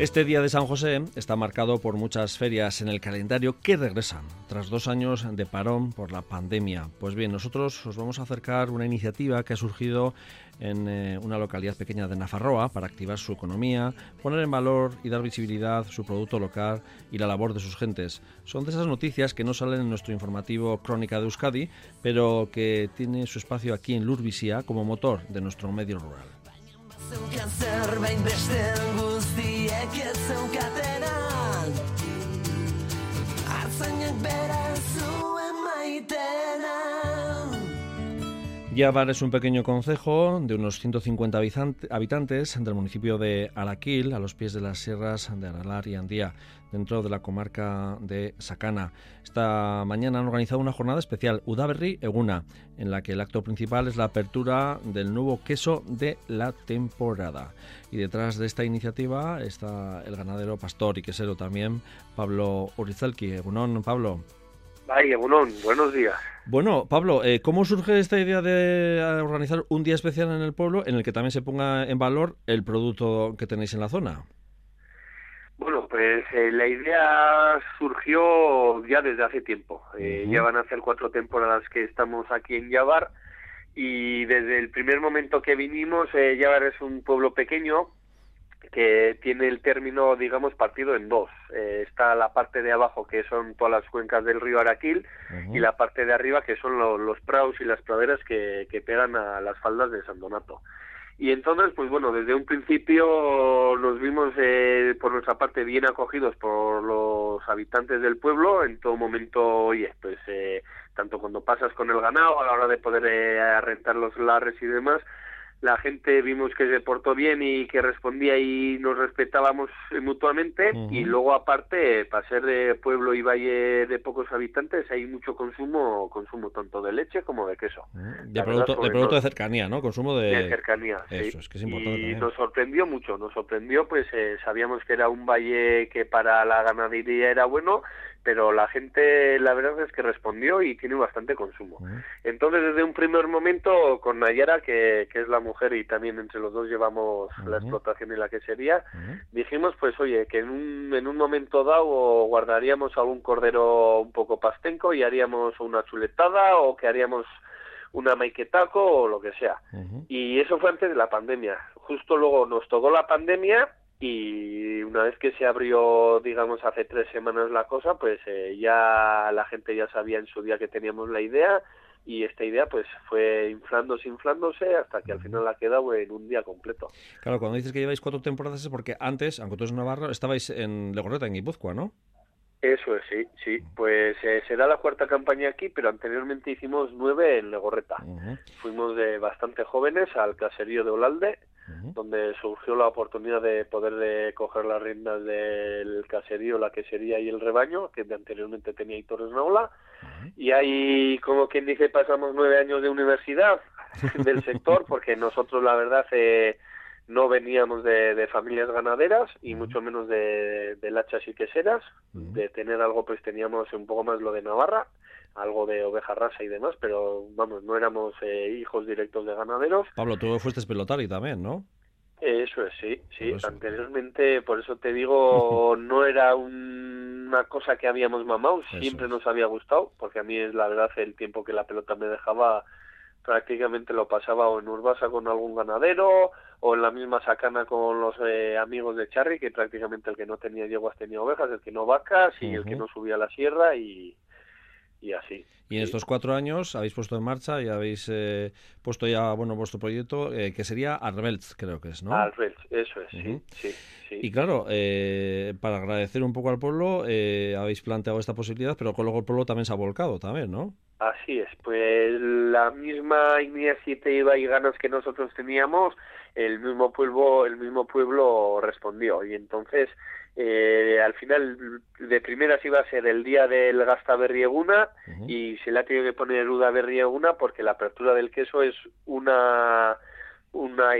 Este día de San José está marcado por muchas ferias en el calendario que regresan tras dos años de parón por la pandemia. Pues bien, nosotros os vamos a acercar una iniciativa que ha surgido en eh, una localidad pequeña de Nafarroa para activar su economía, poner en valor y dar visibilidad su producto local y la labor de sus gentes. Son de esas noticias que no salen en nuestro informativo Crónica de Euskadi, pero que tiene su espacio aquí en Lurvisia como motor de nuestro medio rural. Yabar es un pequeño concejo de unos 150 habitantes del municipio de Araquil, a los pies de las sierras de Aralar y Andía, dentro de la comarca de Sacana. Esta mañana han organizado una jornada especial, Udaberri Eguna, en la que el acto principal es la apertura del nuevo queso de la temporada. Y detrás de esta iniciativa está el ganadero pastor y quesero también, Pablo Urizelki. Egunón, Pablo. Ay, Egunón, buenos días. Bueno, Pablo, eh, ¿cómo surge esta idea de eh, organizar un día especial en el pueblo en el que también se ponga en valor el producto que tenéis en la zona? Bueno, pues eh, la idea surgió ya desde hace tiempo. Ya van a ser cuatro temporadas que estamos aquí en Yavar y desde el primer momento que vinimos, Yavar es un pueblo pequeño que tiene el término, digamos, partido en dos. Eh, está la parte de abajo, que son todas las cuencas del río Araquil, y la parte de arriba, que son los praus y las praderas que, que pegan a las faldas de San Donato. Y entonces, pues bueno, desde un principio nos vimos eh, por nuestra parte bien acogidos por los habitantes del pueblo. En todo momento, oye, pues eh, tanto cuando pasas con el ganado a la hora de poder eh, rentar los lares y demás, la gente vimos que se portó bien y que respondía y nos respetábamos mutuamente y luego aparte para ser de pueblo y valle de pocos habitantes hay mucho consumo consumo tanto de leche como de queso. De, producto, de producto de cercanía no consumo de, cercanía eso es que es importante y nos sorprendió mucho nos sorprendió pues eh, sabíamos que era un valle que para la ganadería era bueno pero la gente la verdad es que respondió y tiene bastante consumo. Entonces desde un primer momento con Nayara, que, que, es la mujer y también entre los dos llevamos la explotación y la quesería, dijimos pues oye que en un, en un momento dado guardaríamos algún cordero un poco pastenco y haríamos una chuletada o que haríamos una maiquetaco o lo que sea. Y eso fue antes de la pandemia. Justo luego nos tocó la pandemia y una vez que se abrió, digamos, hace tres semanas la cosa, pues eh, ya la gente ya sabía en su día que teníamos la idea y esta idea pues fue inflándose, inflándose hasta que al final ha quedado en un día completo. Claro, cuando dices que lleváis cuatro temporadas es porque antes, aunque tú eres Navarro, estabais en Legorreta, en Guipúzcoa, ¿no? Eso es, sí, sí. Pues eh, será la cuarta campaña aquí, pero anteriormente hicimos nueve en Legorreta. Fuimos de bastante jóvenes al caserío de Olalde, donde surgió la oportunidad de poder de coger las riendas del caserío, la quesería y el rebaño, que anteriormente tenía Torres Naula. Y ahí, como quien dice, pasamos nueve años de universidad del sector, porque nosotros, la verdad, eh, no veníamos de, familias ganaderas y mucho menos de, de lachas y queseras. De tener algo, pues teníamos un poco más lo de Navarra algo de oveja rasa y demás, pero vamos, no éramos eh, hijos directos de ganaderos. Pablo, tú fuiste pelotari también, ¿no? Eso es, sí, sí. Anteriormente, por eso te digo, no era una cosa que habíamos mamado, siempre nos había gustado, porque a mí es la verdad el tiempo que la pelota me dejaba prácticamente lo pasaba o en Urbasa con algún ganadero o en la misma sacana con los eh, amigos de Charry, que prácticamente el que no tenía yeguas tenía ovejas, el que no vacas y el que no subía a la sierra y, y así. Y en estos cuatro años habéis puesto en marcha y habéis eh, puesto ya bueno vuestro proyecto eh, que sería Arbelts, creo que es, ¿no? Arbelts, eso es, sí, sí, Y claro, eh, para agradecer un poco al pueblo habéis planteado esta posibilidad, pero luego el pueblo también se ha volcado también, ¿no? Así es, pues la misma iniciativa y ganas que nosotros teníamos, el mismo pueblo, el mismo pueblo respondió. Y entonces eh, al final de primeras iba a ser el día del Gasta Berrieguna y se le ha tenido que poner Uda Berrieguna porque la apertura del queso es una una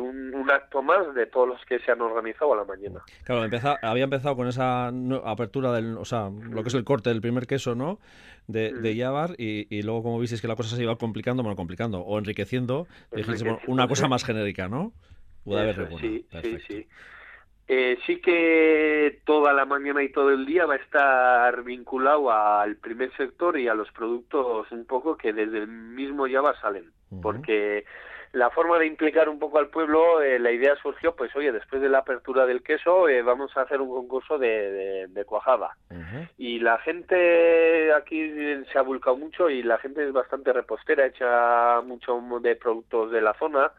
un, un, acto más de todos los que se han organizado a la mañana. Claro, había empezado con esa apertura del, o sea, lo que es el corte del primer queso, ¿no? De, de y, y, luego como visteis que la cosa se iba complicando, bueno, complicando o enriqueciendo, una cosa más genérica, ¿no? Uda sí, sí, sí. Eh, sí que toda la mañana y todo el día va a estar vinculado al primer sector y a los productos un poco que desde el mismo Java salen, porque la forma de implicar un poco al pueblo, eh, la idea surgió, pues oye, después de la apertura del queso, eh, vamos a hacer un concurso de, de, cuajada. Y la gente aquí se ha volcado mucho y la gente es bastante repostera, echa mucho de productos de la zona.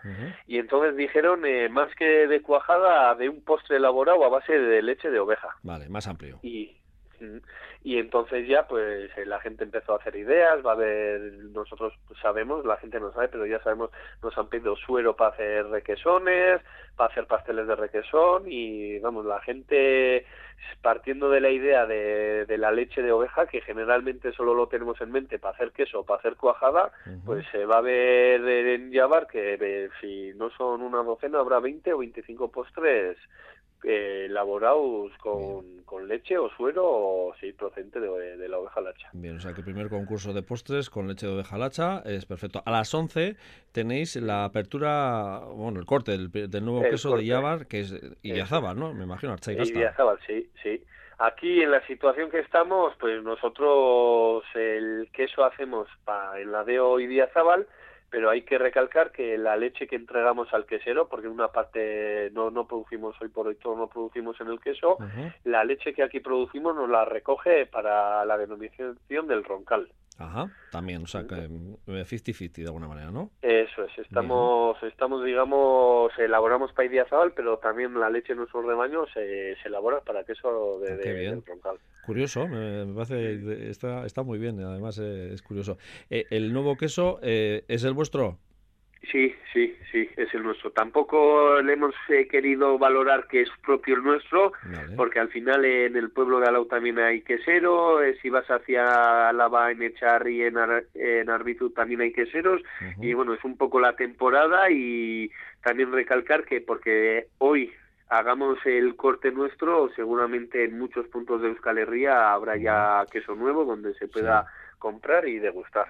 Y entonces dijeron, eh, más que de cuajada, de un postre elaborado a base de leche de oveja. Vale, más amplio. Y, y entonces ya pues eh, la gente empezó a hacer ideas, va a haber, nosotros sabemos, la gente no sabe, pero ya sabemos, nos han pedido suero para hacer requesones, para hacer pasteles de requesón y vamos, la gente partiendo de la idea de, de la leche de oveja, que generalmente solo lo tenemos en mente para hacer queso, para hacer cuajada, pues se va a ver en Yavar que eh, si no son una docena habrá 20 o 25 postres eh, elaborados con, con, leche o suero o sí, procedente de, la oveja lacha. Bien, o sea que el primer concurso de postres con leche de oveja lacha es perfecto. A las 11 tenéis la apertura, bueno, el corte del, nuevo queso de Yavar, que es Idiazábal, ¿no? Me imagino, Idiazábal, sí, sí. Aquí en la situación que estamos, pues nosotros el queso hacemos para el ladeo Idiazábal, pero hay que recalcar que la leche que entregamos al quesero, porque en una parte no, no producimos hoy por hoy todo no producimos en el queso, la leche que aquí producimos nos la recoge para la denominación del roncal. Ajá, también, o sea, que 50-50 de alguna manera, ¿no? Eso es, estamos, estamos digamos, elaboramos para Idiazabal, pero también la leche en nuestros rebaños se, se elabora para queso de, ah, del roncal. Curioso, me, parece, está, está muy bien, además eh, es curioso. Eh, ¿El nuevo queso eh, es el vuestro? Sí, sí, sí, es el nuestro. Tampoco le hemos eh, querido valorar que es propio el nuestro, porque al final en el pueblo de Alau también hay quesero, eh, si vas hacia Alaba en Echarri, en, en Arbizu también hay queseros, y bueno, es un poco la temporada y también recalcar que porque hoy hagamos el corte nuestro, seguramente en muchos puntos de Euskal Herria habrá ya queso nuevo donde se pueda comprar y degustar.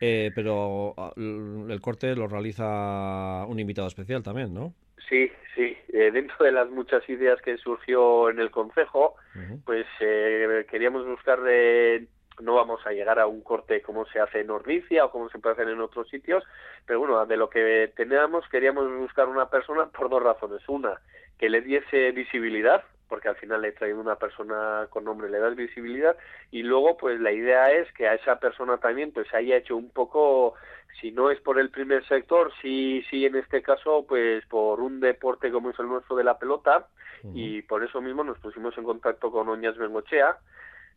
Eh, pero ah, el corte lo realiza un invitado especial también, ¿no? Sí, sí. Eh, dentro de las muchas ideas que surgió en el Consejo, pues eh, queríamos buscar no vamos a llegar a un corte como se hace en Ordicia o como se puede hacer en otros sitios, pero bueno, de lo que teníamos queríamos buscar una persona por dos razones. Una, que le diese visibilidad, porque al final le he traído una persona con nombre, le das visibilidad y luego pues la idea es que a esa persona también pues haya hecho un poco, si no es por el primer sector, sí, sí en este caso pues por un deporte como es el nuestro de la pelota y por eso mismo nos pusimos en contacto con Oñas Bengochea,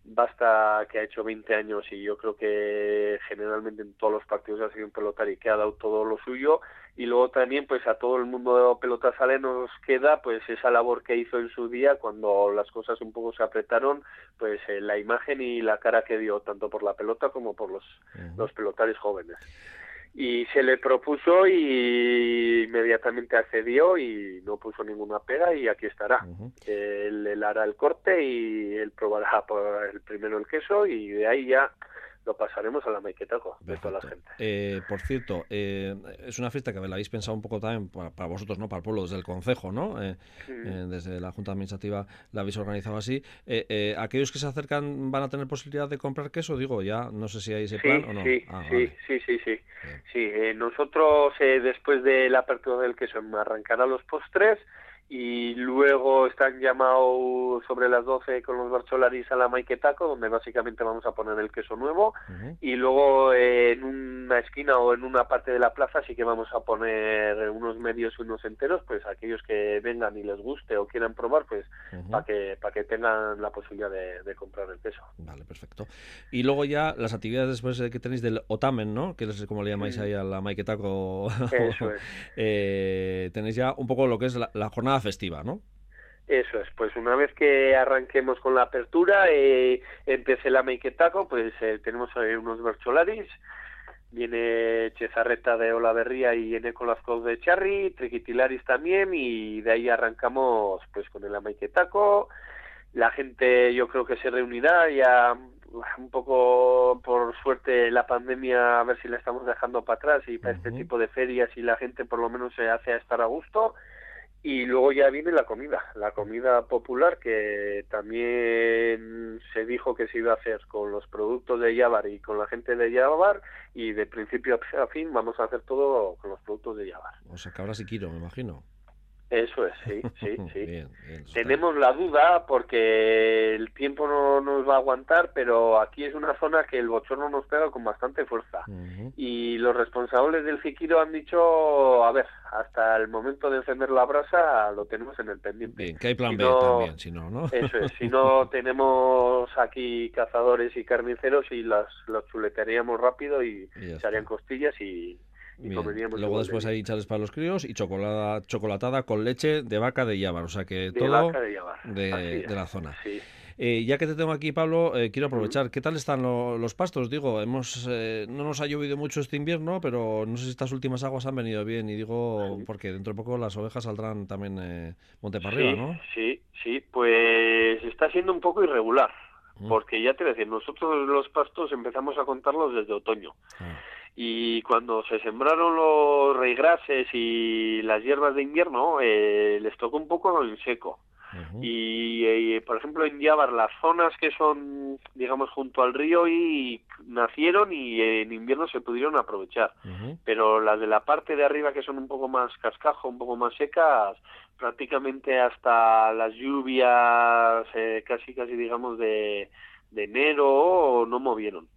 basta que ha hecho 20 años y yo creo que generalmente en todos los partidos ha sido un pelotari y que ha dado todo lo suyo y luego también pues a todo el mundo de pelota sale nos queda pues esa labor que hizo en su día cuando las cosas un poco se apretaron pues eh, la imagen y la cara que dio tanto por la pelota como por los, los pelotares jóvenes. Y se le propuso y inmediatamente accedió y no puso ninguna pega y aquí estará. él, hará el corte y él probará por el primero el queso y de ahí ya lo pasaremos a la Maiketaco de toda la gente. Eh, por cierto, eh, es una fiesta que la habéis pensado un poco también para, vosotros, ¿no? Para el pueblo, desde el Consejo, ¿no? Eh, desde la Junta Administrativa la habéis organizado así. ¿Aquellos que se acercan van a tener posibilidad de comprar queso? Digo, ya no sé si hay ese plan o no. Sí, ah, sí, sí, sí, sí, sí. nosotros, después de la apertura del queso, arrancará los postres y luego están llamados sobre las 12 con los barcholaris a la Maiketaco, donde básicamente vamos a poner el queso nuevo, y luego en una esquina o en una parte de la plaza sí que vamos a poner unos medios y unos enteros, pues aquellos que vengan y les guste o quieran probar, pues para que para que tengan la posibilidad de, comprar el queso. Vale, perfecto. Y luego ya las actividades después que tenéis del Otamen, ¿no? Que es como le llamáis ahí a la Maiketaco. Eso es. Eh, tenéis ya un poco lo que es la jornada festiva, ¿no? Eso es, pues una vez que arranquemos con la apertura, eh, empiece la Meiketaco, pues eh, tenemos unos bercholaris, viene Chezarreta de Olaverría y viene con las de Charri, Triquitilaris también, y de ahí arrancamos pues con el Amaiketaco. La gente yo creo que se reunirá ya un poco por suerte la pandemia a ver si la estamos dejando para atrás y para este tipo de ferias y la gente por lo menos se hace a estar a gusto y luego ya viene la comida, la comida popular que también se dijo que se iba a hacer con los productos de Yavar y con la gente de Yavar y de principio a fin vamos a hacer todo con los productos de Yavar. O sea, que ahora sí quiero, me imagino. Eso es, sí, sí, sí. Tenemos la duda porque el tiempo no nos va a aguantar, pero aquí es una zona que el bochorno nos pega con bastante fuerza. Y los responsables del Jiquiro han dicho, a ver, hasta el momento de encender la brasa lo tenemos en el pendiente. Bien, que hay plan B también, si no, ¿no? Eso es, si no tenemos aquí cazadores y carniceros y las, los chuletearíamos rápido y, se harían costillas y Luego después hay chales para los críos y chocolada, chocolatada con leche de vaca de Yabar, o sea que todo de, la zona. Eh, ya que te tengo aquí, Pablo, eh, quiero aprovechar. ¿Qué tal están los pastos? Digo, hemos eh, no nos ha llovido mucho este invierno, pero no sé si estas últimas aguas han venido bien. Y digo, porque dentro de poco las ovejas saldrán también monte para arriba, ¿no? Sí, sí, pues está siendo un poco irregular. Mm. Porque ya te decía, nosotros los pastos empezamos a contarlos desde otoño. Ah y cuando se sembraron los reigrases y las hierbas de invierno eh, les tocó un poco en seco. Y, eh, por ejemplo en Yavar las zonas que son digamos junto al río y nacieron y en invierno se pudieron aprovechar. Pero las de la parte de arriba que son un poco más cascajo un poco más secas prácticamente hasta las lluvias eh, casi casi digamos de, de enero no movieron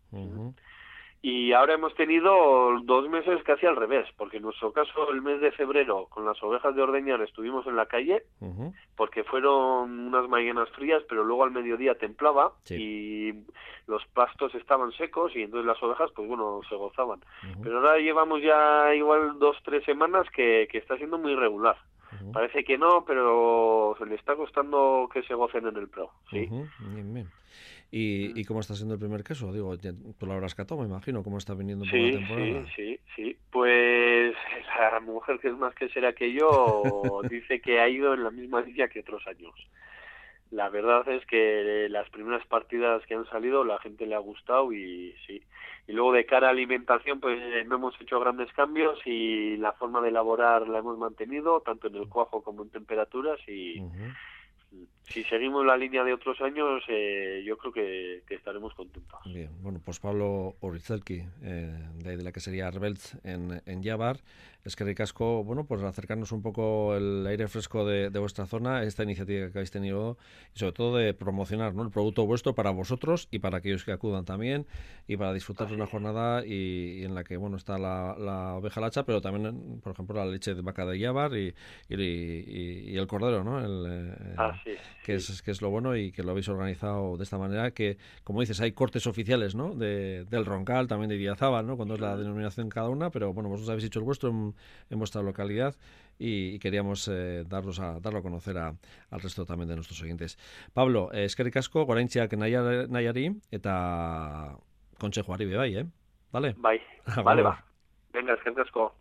y ahora hemos tenido dos meses casi al revés, porque en nuestro caso el mes de febrero con las ovejas de ordeñar estuvimos en la calle, porque fueron unas mañanas frías, pero luego al mediodía templaba y los pastos estaban secos y entonces las ovejas pues bueno se gozaban. Pero ahora llevamos ya igual dos, tres semanas que, que está siendo muy irregular. Parece que no, pero se le está costando que se gocen en el pro. ¿sí? ¿Y, ¿Y, cómo está siendo el primer queso? Digo, tú lo habrás catado, me imagino, cómo está viniendo por la temporada. Sí, sí, sí. Pues la mujer que es más que será que yo dice que ha ido en la misma línea que otros años. La verdad es que las primeras partidas que han salido la gente le ha gustado y sí. Y luego de cara a alimentación pues no hemos hecho grandes cambios y la forma de elaborar la hemos mantenido tanto en el cuajo como en temperaturas y si seguimos la línea de otros años, eh, yo creo que, estaremos contentos. Bien, bueno, pues Pablo Orizelki, eh, de, la que sería Arbelz en, en es que ricasco, bueno, pues acercarnos un poco el aire fresco de, vuestra zona, esta iniciativa que habéis tenido y sobre todo de promocionar ¿no? el producto vuestro para vosotros y para aquellos que acudan también y para disfrutar de una jornada y, en la que, bueno, está la, oveja lacha, pero también, por ejemplo, la leche de vaca de Yavar y, y, el cordero, ¿no? El, eh, ah, sí que es, que es lo bueno y que lo habéis organizado de esta manera, que como dices, hay cortes oficiales, ¿no? De, del Roncal, también de Diazábal, ¿no? Cuando es la denominación cada una, pero bueno, vosotros habéis hecho el vuestro en, vuestra localidad y, queríamos eh, darlos a, darlo a conocer a, al resto también de nuestros oyentes. Pablo, eh, eskerrik asko, goraintziak nahiari, eta kontsejoari bai, eh? Vale? Bai, vale, va. Venga, eskerrik asko.